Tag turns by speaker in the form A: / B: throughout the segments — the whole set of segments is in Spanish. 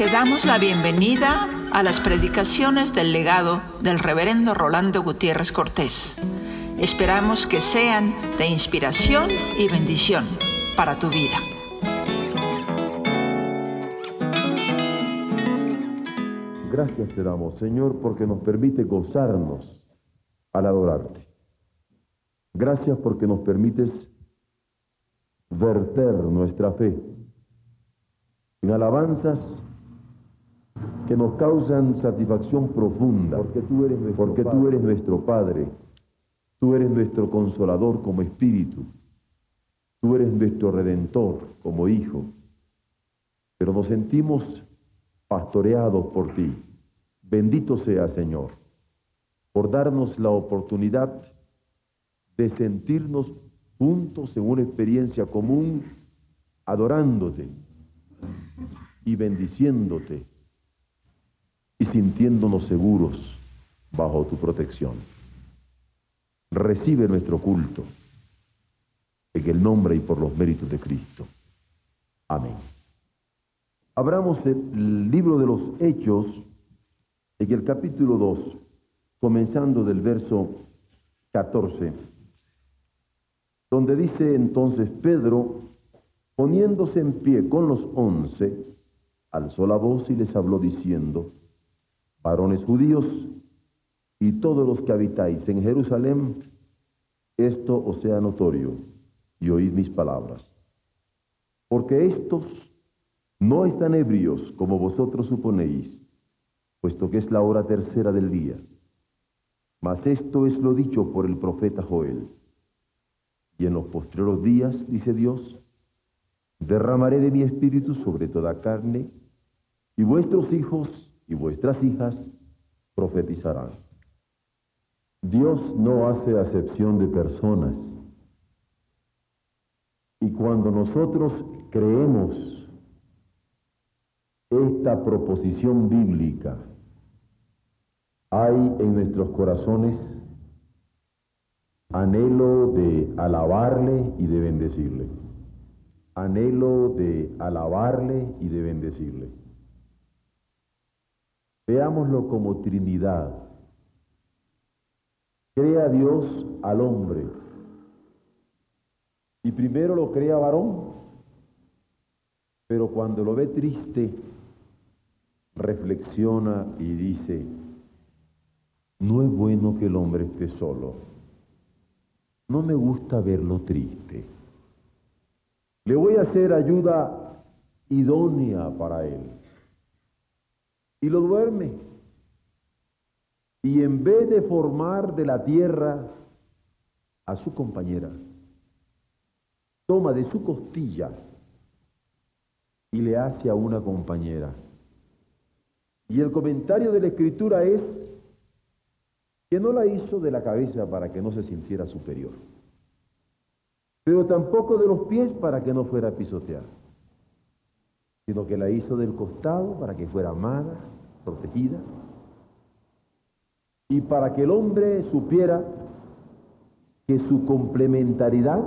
A: Te damos la bienvenida a las predicaciones del legado del reverendo Rolando Gutiérrez Cortés. Esperamos que sean de inspiración y bendición para tu vida.
B: Gracias te damos, Señor, porque nos permite gozarnos al adorarte. Gracias porque nos permites verter nuestra fe en alabanzas que nos causan satisfacción profunda, porque tú eres nuestro, porque Padre. Tú eres nuestro Padre, tú eres nuestro consolador como espíritu, tú eres nuestro redentor como hijo, pero nos sentimos pastoreados por ti. Bendito sea, Señor, por darnos la oportunidad de sentirnos juntos en una experiencia común, adorándote y bendiciéndote y sintiéndonos seguros bajo tu protección. Recibe nuestro culto en el nombre y por los méritos de Cristo. Amén. Abramos el libro de los Hechos en el capítulo 2, comenzando del verso 14, donde dice entonces Pedro, poniéndose en pie con los once, alzó la voz y les habló diciendo, varones judíos y todos los que habitáis en Jerusalén, esto os sea notorio y oíd mis palabras. Porque estos no están ebrios como vosotros suponéis, puesto que es la hora tercera del día. Mas esto es lo dicho por el profeta Joel. Y en los postreros días, dice Dios, derramaré de mi espíritu sobre toda carne, y vuestros hijos y vuestras hijas profetizarán. Dios no hace acepción de personas. Y cuando nosotros creemos esta proposición bíblica, hay en nuestros corazones anhelo de alabarle y de bendecirle. Anhelo de alabarle y de bendecirle. Veámoslo como Trinidad. Crea Dios al hombre. Y primero lo crea varón, pero cuando lo ve triste, reflexiona y dice, no es bueno que el hombre esté solo. No me gusta verlo triste. Le voy a hacer ayuda idónea para él y lo duerme. Y en vez de formar de la tierra a su compañera, toma de su costilla y le hace a una compañera. Y el comentario de la escritura es que no la hizo de la cabeza para que no se sintiera superior, pero tampoco de los pies para que no fuera pisoteada sino que la hizo del costado para que fuera amada, protegida, y para que el hombre supiera que su complementariedad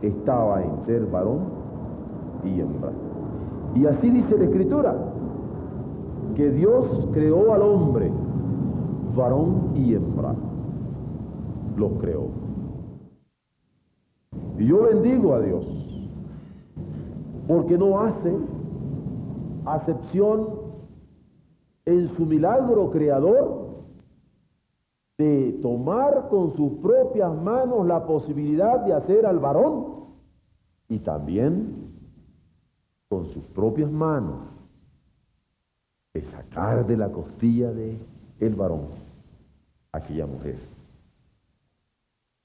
B: estaba en ser varón y hembra. Y así dice la Escritura, que Dios creó al hombre, varón y hembra, los creó. Y yo bendigo a Dios, porque no hace acepción en su milagro creador de tomar con sus propias manos la posibilidad de hacer al varón y también con sus propias manos de sacar de la costilla de el varón aquella mujer.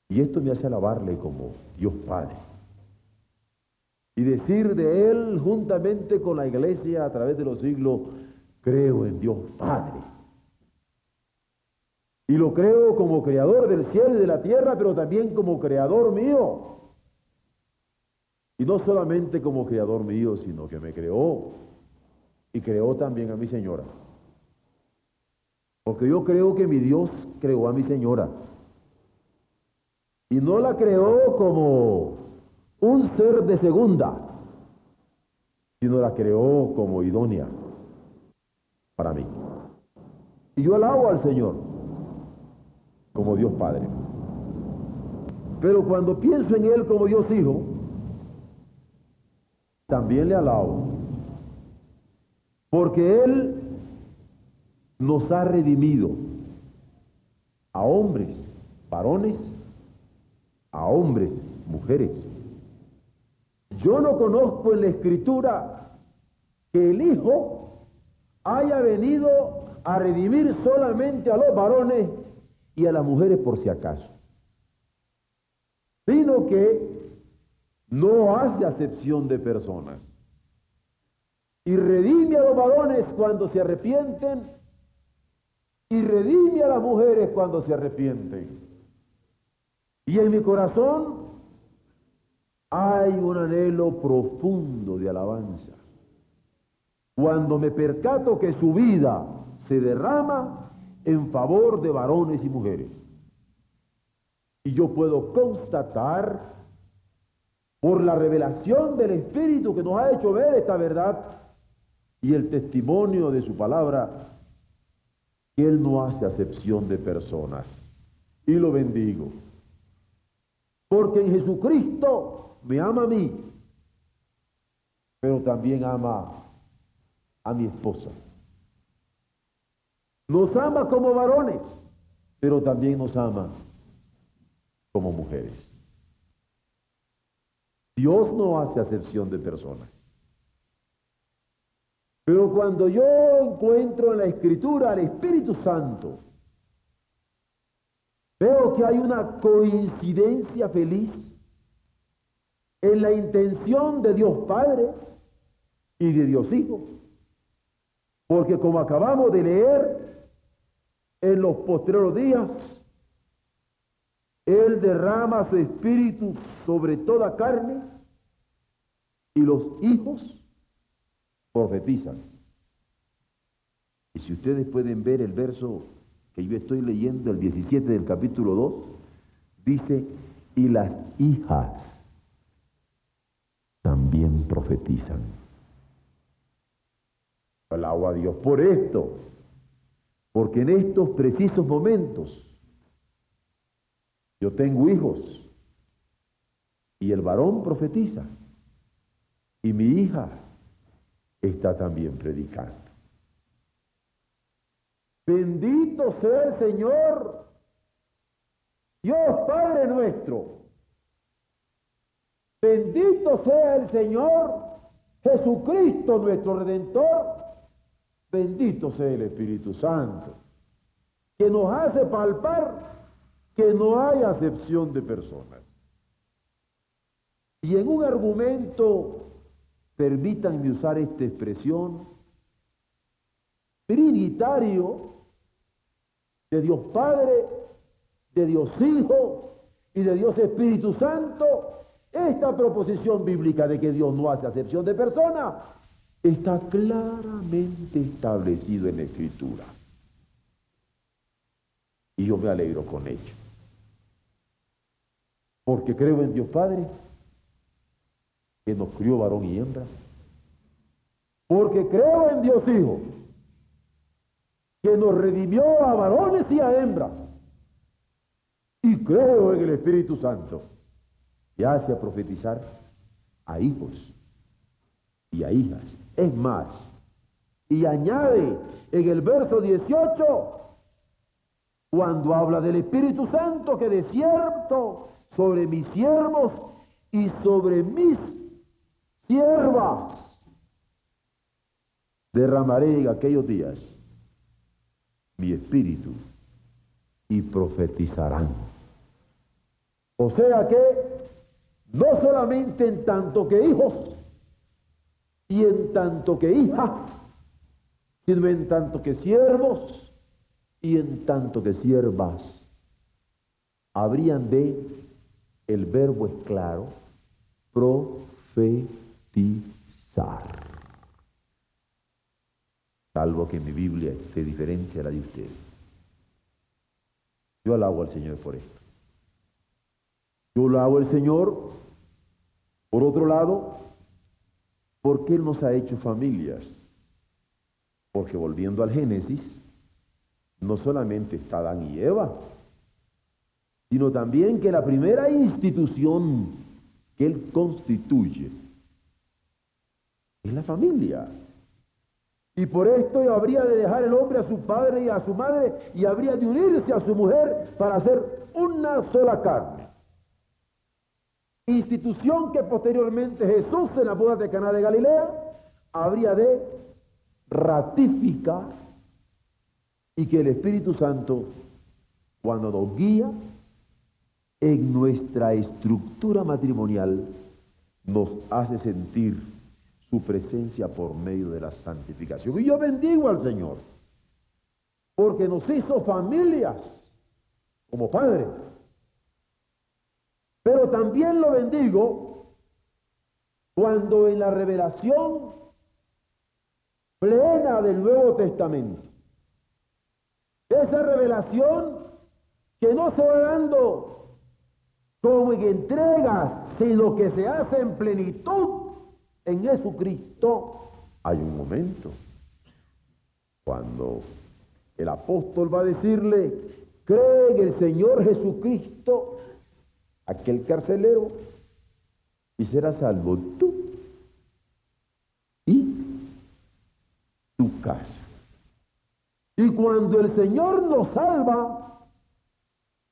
B: Y esto me hace alabarle como Dios Padre y decir de Él juntamente con la iglesia a través de los siglos, creo en Dios Padre. Y lo creo como creador del cielo y de la tierra, pero también como creador mío. Y no solamente como creador mío, sino que me creó y creó también a mi señora. Porque yo creo que mi Dios creó a mi señora. Y no la creó como un ser de segunda, sino la creó como idónea, para mí. Y yo alabo al Señor como Dios Padre. Pero cuando pienso en Él como Dios Hijo, también le alabo. Porque Él nos ha redimido a hombres, varones, a hombres, mujeres. Yo no conozco en la escritura que el Hijo haya venido a redimir solamente a los varones y a las mujeres por si acaso, sino que no hace acepción de personas y redime a los varones cuando se arrepienten y redime a las mujeres cuando se arrepienten. Y en mi corazón hay un anhelo profundo de alabanza. Cuando me percato que su vida se derrama en favor de varones y mujeres. Y yo puedo constatar por la revelación del Espíritu que nos ha hecho ver esta verdad y el testimonio de su palabra, que Él no hace acepción de personas. Y lo bendigo. Porque en Jesucristo me ama a mí, pero también ama a mi esposa. Nos ama como varones, pero también nos ama como mujeres. Dios no hace acepción de personas. Pero cuando yo encuentro en la Escritura al Espíritu Santo, veo que hay una coincidencia feliz en la intención de Dios Padre y de Dios Hijo. Porque como acabamos de leer en los posteriores días, Él derrama su espíritu sobre toda carne y los hijos profetizan. Y si ustedes pueden ver el verso que yo estoy leyendo, el 17 del capítulo 2, dice, y las hijas profetizan. Alabo a Dios por esto, porque en estos precisos momentos yo tengo hijos y el varón profetiza y mi hija está también predicando. Bendito sea el Señor, Dios Padre nuestro. Bendito sea el Señor Jesucristo nuestro Redentor. Bendito sea el Espíritu Santo, que nos hace palpar que no hay acepción de personas. Y en un argumento permítanme usar esta expresión, trinitario de Dios Padre, de Dios Hijo y de Dios Espíritu Santo, esta proposición bíblica de que Dios no hace acepción de persona está claramente establecido en la Escritura. Y yo me alegro con ello. Porque creo en Dios Padre, que nos crió varón y hembra. Porque creo en Dios Hijo, que nos redimió a varones y a hembras. Y creo en el Espíritu Santo, que hace a profetizar a hijos y a hijas. Es más, y añade en el verso 18, cuando habla del Espíritu Santo, que de cierto sobre mis siervos y sobre mis siervas. Derramaré en aquellos días mi espíritu y profetizarán. O sea que no solamente en tanto que hijos y en tanto que hijas, sino en tanto que siervos y en tanto que siervas, habrían de, el verbo es claro, profetizar Salvo que mi Biblia esté diferente a la de ustedes. Yo alabo al Señor por esto. Yo alabo al Señor, por otro lado, porque Él nos ha hecho familias. Porque volviendo al Génesis, no solamente está Adán y Eva, sino también que la primera institución que él constituye es la familia. Y por esto habría de dejar el hombre a su padre y a su madre y habría de unirse a su mujer para hacer una sola carne. Institución que posteriormente Jesús en la boda de Caná de Galilea habría de ratificar y que el Espíritu Santo cuando nos guía en nuestra estructura matrimonial nos hace sentir su presencia por medio de la santificación. Y yo bendigo al Señor, porque nos hizo familias como padres. Pero también lo bendigo cuando en la revelación plena del Nuevo Testamento, esa revelación que no se va dando como en entregas, sino que se hace en plenitud en Jesucristo, hay un momento cuando el apóstol va a decirle, cree en el Señor Jesucristo, aquel carcelero, y será salvo tú y tu casa. Y cuando el Señor nos salva,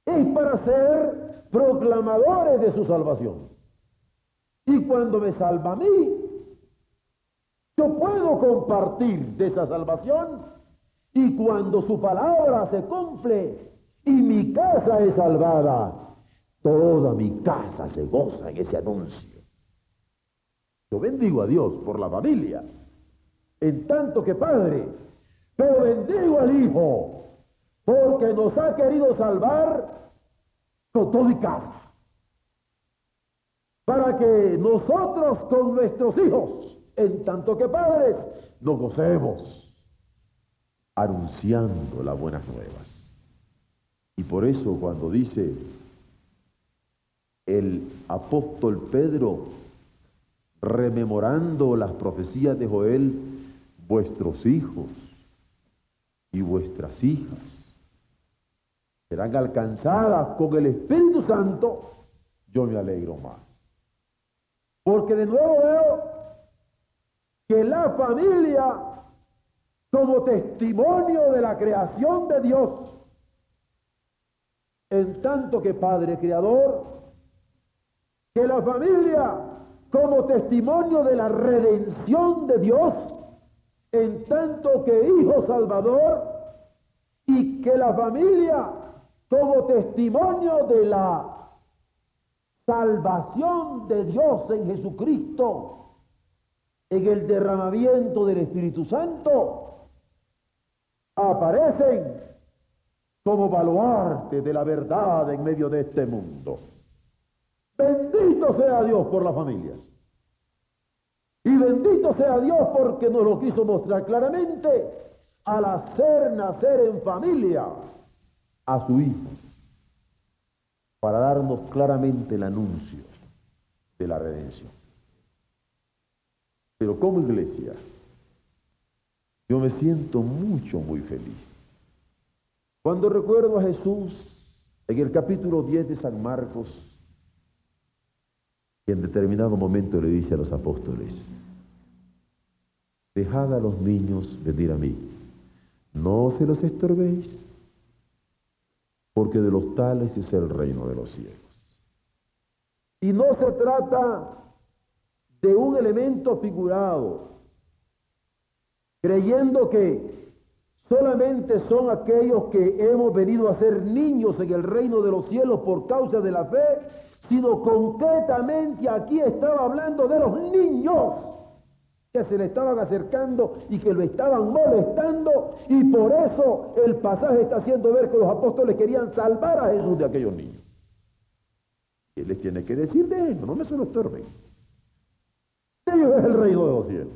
B: es para ser proclamadores de su salvación. Y cuando me salva a mí, yo puedo compartir de esa salvación y cuando su palabra se cumple y mi casa es salvada, toda mi casa se goza en ese anuncio. Yo bendigo a Dios por la familia, en tanto que Padre, pero bendigo al Hijo porque nos ha querido salvar con todo y casa. Para que nosotros con nuestros hijos en tanto que padres nos gocemos anunciando las buenas nuevas. Y por eso cuando dice el apóstol Pedro, rememorando las profecías de Joel, vuestros hijos y vuestras hijas serán alcanzadas con el Espíritu Santo, yo me alegro más. Porque de nuevo veo que la familia como testimonio de la creación de Dios, en tanto que Padre Creador, que la familia como testimonio de la redención de Dios, en tanto que Hijo Salvador, y que la familia como testimonio de la salvación de Dios en Jesucristo, en el derramamiento del Espíritu Santo, aparecen como baluarte de la verdad en medio de este mundo. Bendito sea Dios por las familias. Y bendito sea Dios porque nos lo quiso mostrar claramente al hacer nacer en familia a su Hijo, para darnos claramente el anuncio de la redención. Pero como iglesia, yo me siento mucho, muy feliz. Cuando recuerdo a Jesús en el capítulo 10 de San Marcos, que en determinado momento le dice a los apóstoles, dejad a los niños venir a mí, no se los estorbéis, porque de los tales es el reino de los cielos. Y no se trata de un elemento figurado, creyendo que solamente son aquellos que hemos venido a ser niños en el reino de los cielos por causa de la fe, sino concretamente aquí estaba hablando de los niños que se le estaban acercando y que lo estaban molestando y por eso el pasaje está haciendo ver que los apóstoles querían salvar a Jesús de aquellos niños. Y les tiene que decir de eso, no me se lo estorben. Dios es el reino de los cielos.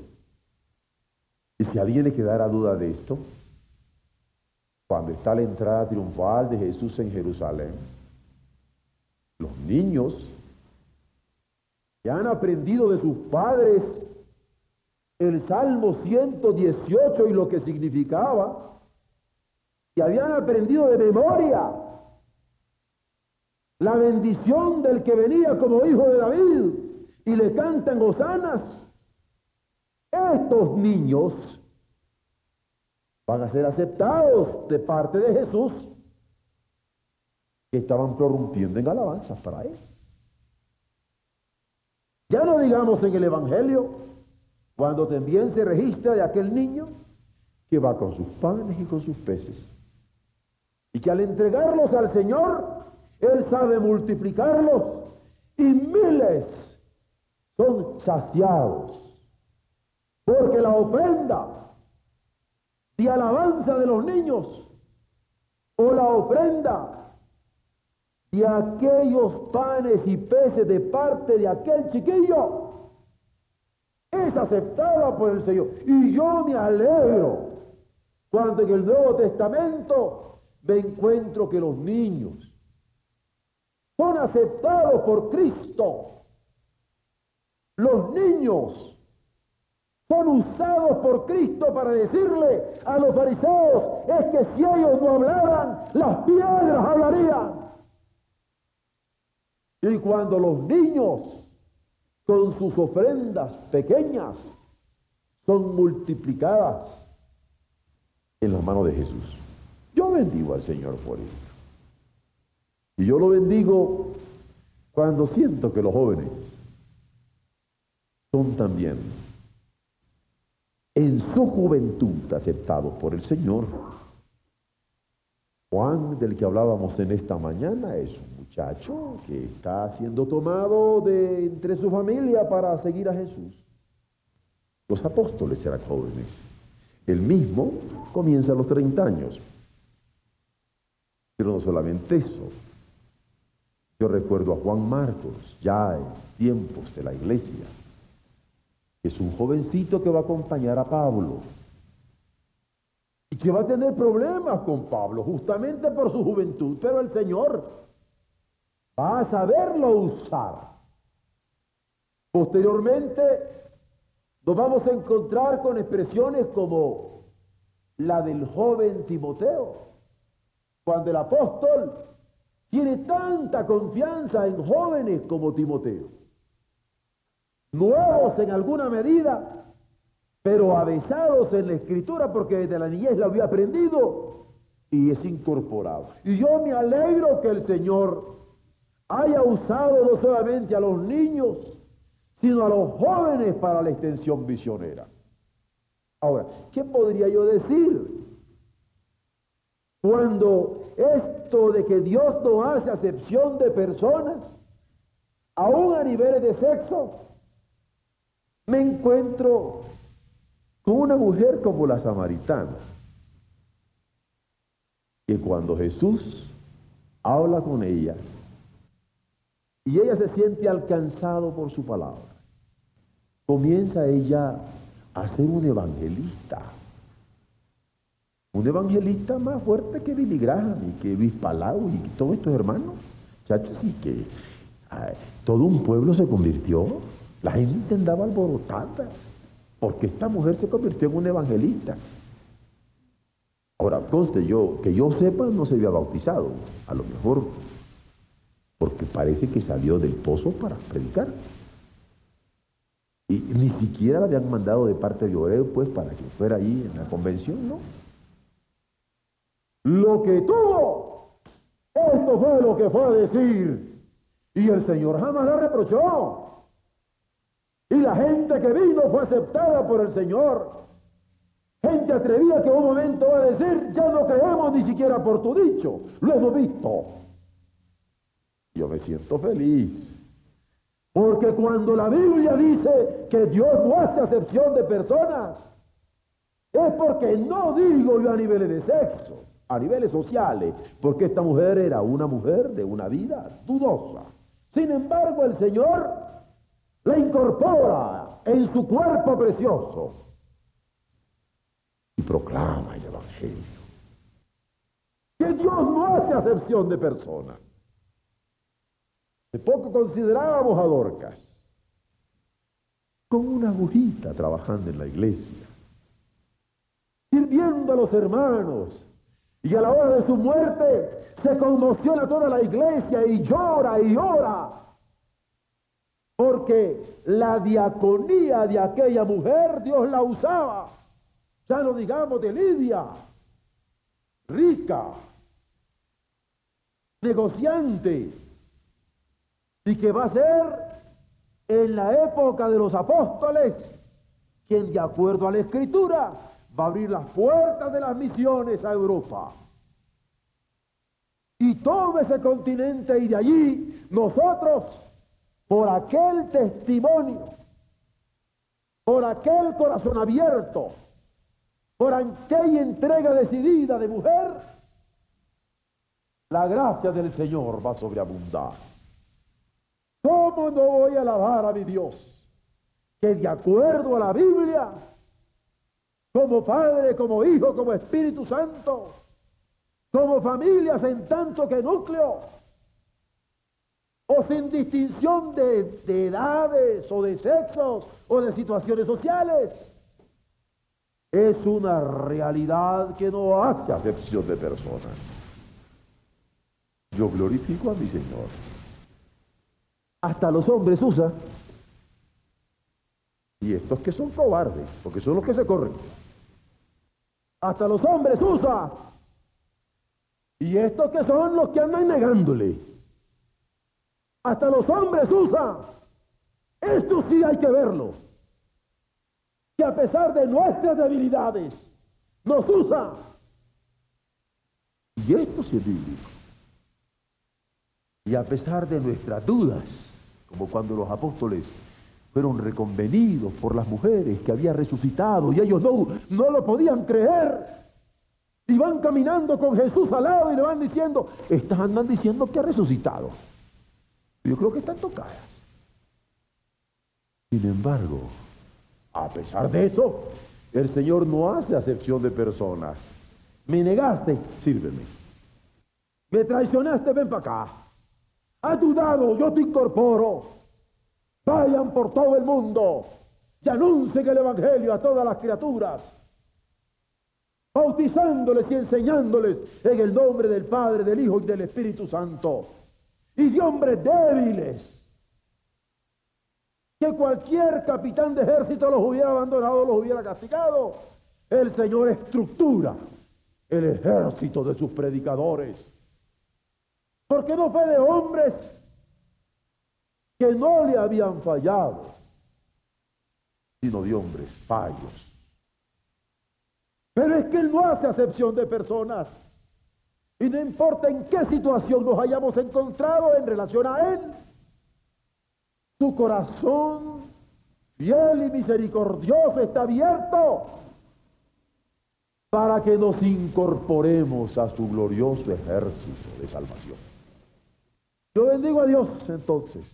B: Y si alguien le quedara duda de esto, cuando está la entrada triunfal de Jesús en Jerusalén, los niños que han aprendido de sus padres el Salmo 118 y lo que significaba, y habían aprendido de memoria la bendición del que venía como hijo de David y le cantan hosanas. Estos niños van a ser aceptados de parte de Jesús que estaban prorrumpiendo en alabanzas para él. Ya no digamos en el Evangelio, cuando también se registra de aquel niño que va con sus panes y con sus peces. Y que al entregarlos al Señor, Él sabe multiplicarlos y miles son saciados. Porque la ofrenda de alabanza de los niños o la ofrenda y aquellos panes y peces de parte de aquel chiquillo es aceptada por el Señor. Y yo me alegro cuando en el Nuevo Testamento me encuentro que los niños son aceptados por Cristo. Los niños son usados por Cristo para decirle a los fariseos, es que si ellos no hablaran, las piedras hablarían. Y cuando los niños con sus ofrendas pequeñas son multiplicadas en las manos de Jesús. Yo bendigo al Señor por ello. Y yo lo bendigo cuando siento que los jóvenes son también en su juventud aceptados por el Señor. Juan, del que hablábamos en esta mañana, es un muchacho que está siendo tomado de entre su familia para seguir a Jesús. Los apóstoles eran jóvenes. El mismo comienza a los 30 años. Pero no solamente eso. Yo recuerdo a Juan Marcos, ya en tiempos de la iglesia. Es un jovencito que va a acompañar a Pablo. Que va a tener problemas con Pablo, justamente por su juventud. Pero el Señor va a saberlo usar. Posteriormente nos vamos a encontrar con expresiones como la del joven Timoteo, cuando el apóstol tiene tanta confianza en jóvenes como Timoteo, nuevos en alguna medida, pero avesados en la escritura porque desde la niñez lo había aprendido y es incorporado. Y yo me alegro que el Señor haya usado no solamente a los niños, sino a los jóvenes para la extensión visionera. Ahora, ¿qué podría yo decir? Cuando esto de que Dios no hace acepción de personas, aún a niveles de sexo, me encuentro una mujer como la samaritana, que cuando Jesús habla con ella, y ella se siente alcanzado por su palabra. Comienza ella a ser un evangelista. Un evangelista más fuerte que Billy Graham y que Luis Palau y todos estos hermanos. Chachos, y que todo un pueblo se convirtió. La gente andaba alborotada porque esta mujer se convirtió en un evangelista. Ahora, conste yo, que yo sepa, no se había bautizado. A lo mejor porque parece que salió del pozo para predicar. Y ni siquiera la habían mandado de parte de Oreo, pues, para que fuera ahí en la convención, ¿no? Lo que tuvo, esto fue lo que fue a decir. Y el Señor jamás la reprochó. Y la gente que vino fue aceptada por el Señor. Gente atrevida que un momento va a decir, ya no creemos ni siquiera por tu dicho, lo hemos visto. Yo me siento feliz. Porque cuando la Biblia dice que Dios no hace acepción de personas, es porque no digo yo a niveles de sexo, a niveles sociales, porque esta mujer era una mujer de una vida dudosa. Sin embargo, el Señor la incorpora en su cuerpo precioso y proclama el Evangelio. Que Dios no hace acepción de personas. De poco considerábamos a Dorcas. con una agujita trabajando en la iglesia, sirviendo a los hermanos. Y a la hora de su muerte se conmociona toda la iglesia y llora y ora. Porque la diaconía de aquella mujer Dios la usaba. Ya no digamos de Lidia, rica, negociante, y que va a ser en la época de los apóstoles, quien de acuerdo a la escritura va a abrir las puertas de las misiones a Europa. Y todo ese continente y de allí nosotros, por aquel testimonio, por aquel corazón abierto, por aquella entrega decidida de mujer, la gracia del Señor va a sobreabundar. ¿Cómo no voy a alabar a mi Dios? Que de acuerdo a la Biblia, como Padre, como Hijo, como Espíritu Santo, como familias en tanto que núcleo, o sin distinción de, de edades o de sexos o de situaciones sociales, es una realidad que no hace acepción de personas. Yo glorifico a mi Señor hasta los hombres usa. Y estos que son cobardes, porque son los que se corren. Hasta los hombres usa. Y estos que son los que andan negándole. Hasta los hombres usa. Esto sí hay que verlo. Que a pesar de nuestras debilidades, nos usa. Y esto sí es bíblico. Y a pesar de nuestras dudas, como cuando los apóstoles fueron reconvenidos por las mujeres que había resucitado y ellos no, no lo podían creer. Y van caminando con Jesús al lado y le van diciendo, estas andan diciendo que ha resucitado. Yo creo que están tocadas. Sin embargo, a pesar de eso, el Señor no hace acepción de personas. Me negaste, sírveme. Me traicionaste, ven para acá. Has dudado, yo te incorporo. Vayan por todo el mundo y anuncien el Evangelio a todas las criaturas, bautizándoles y enseñándoles en el nombre del Padre, del Hijo y del Espíritu Santo. Y de hombres débiles, que cualquier capitán de ejército los hubiera abandonado, los hubiera castigado. El Señor estructura el ejército de sus predicadores porque no fue de hombres que no le habían fallado, sino de hombres fallos. Pero es que Él no hace acepción de personas. Y no importa en qué situación nos hayamos encontrado en relación a Él, su corazón fiel y misericordioso está abierto para que nos incorporemos a su glorioso ejército de salvación. Yo bendigo a Dios entonces,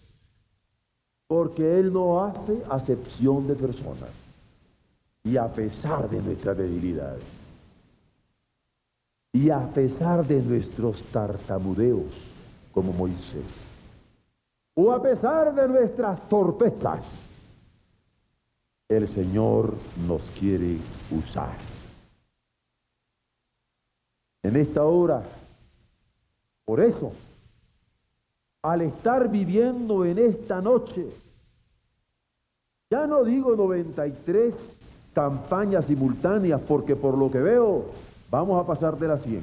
B: porque Él no hace acepción de personas. Y a pesar de nuestra debilidad, y a pesar de nuestros tartamudeos, como Moisés, o a pesar de nuestras torpezas, el Señor nos quiere usar. En esta hora, por eso, al estar viviendo en esta noche, ya no digo 93 campañas simultáneas, porque por lo que veo vamos a pasar de las 100.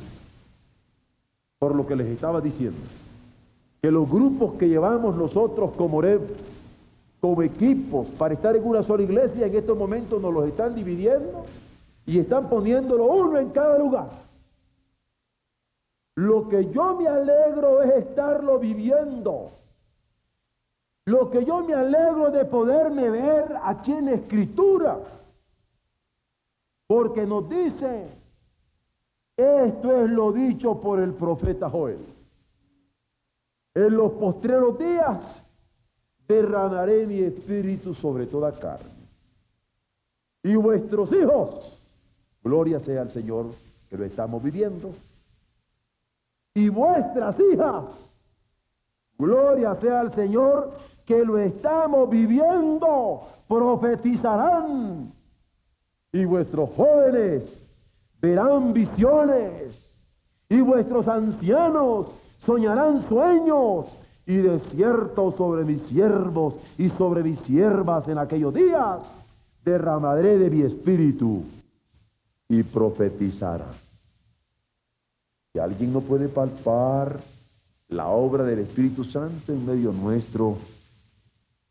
B: Por lo que les estaba diciendo, que los grupos que llevamos nosotros como Oreb, como equipos para estar en una sola iglesia, en estos momentos nos los están dividiendo y están poniéndolo uno en cada lugar. Lo que yo me alegro es estarlo viviendo. Lo que yo me alegro de poderme ver aquí en la escritura. Porque nos dice, esto es lo dicho por el profeta Joel. En los postreros días derramaré mi espíritu sobre toda carne. Y vuestros hijos, gloria sea al Señor que lo estamos viviendo, y vuestras hijas. Gloria sea al Señor, que lo estamos viviendo profetizarán y vuestros jóvenes verán visiones y vuestros ancianos soñarán sueños y desierto sobre mis siervos y sobre mis siervas en aquellos días derramaré de mi espíritu y profetizará. Si alguien no puede palpar la obra del Espíritu Santo en medio nuestro,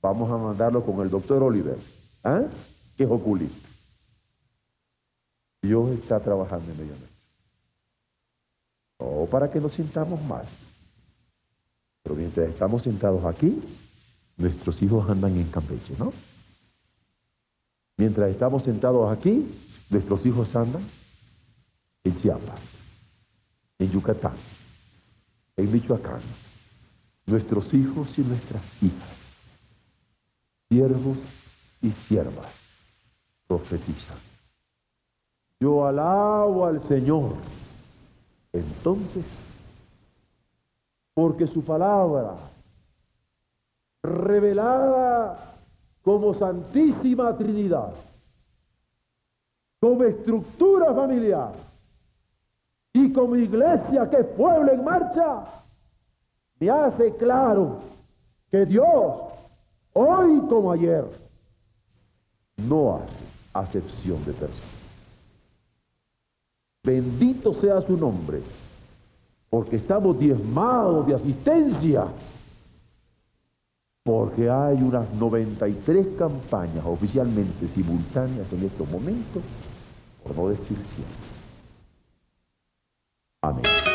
B: vamos a mandarlo con el doctor Oliver, ¿ah? que es oculista. Dios está trabajando en medio nuestro. No para que nos sintamos mal. Pero mientras estamos sentados aquí, nuestros hijos andan en Campeche, ¿no? Mientras estamos sentados aquí, nuestros hijos andan en Chiapas, en Yucatán, en Michoacán. Nuestros hijos y nuestras hijas, siervos y siervas, profetizan. Yo alabo al Señor. Entonces, porque su palabra, revelada como Santísima Trinidad, como estructura familiar y como iglesia que es pueblo en marcha, me hace claro que Dios, hoy como ayer, no hace acepción de personas. Bendito sea su nombre, porque estamos diezmados de asistencia porque hay unas 93 campañas oficialmente simultáneas en estos momentos, por no decir 100. Amén.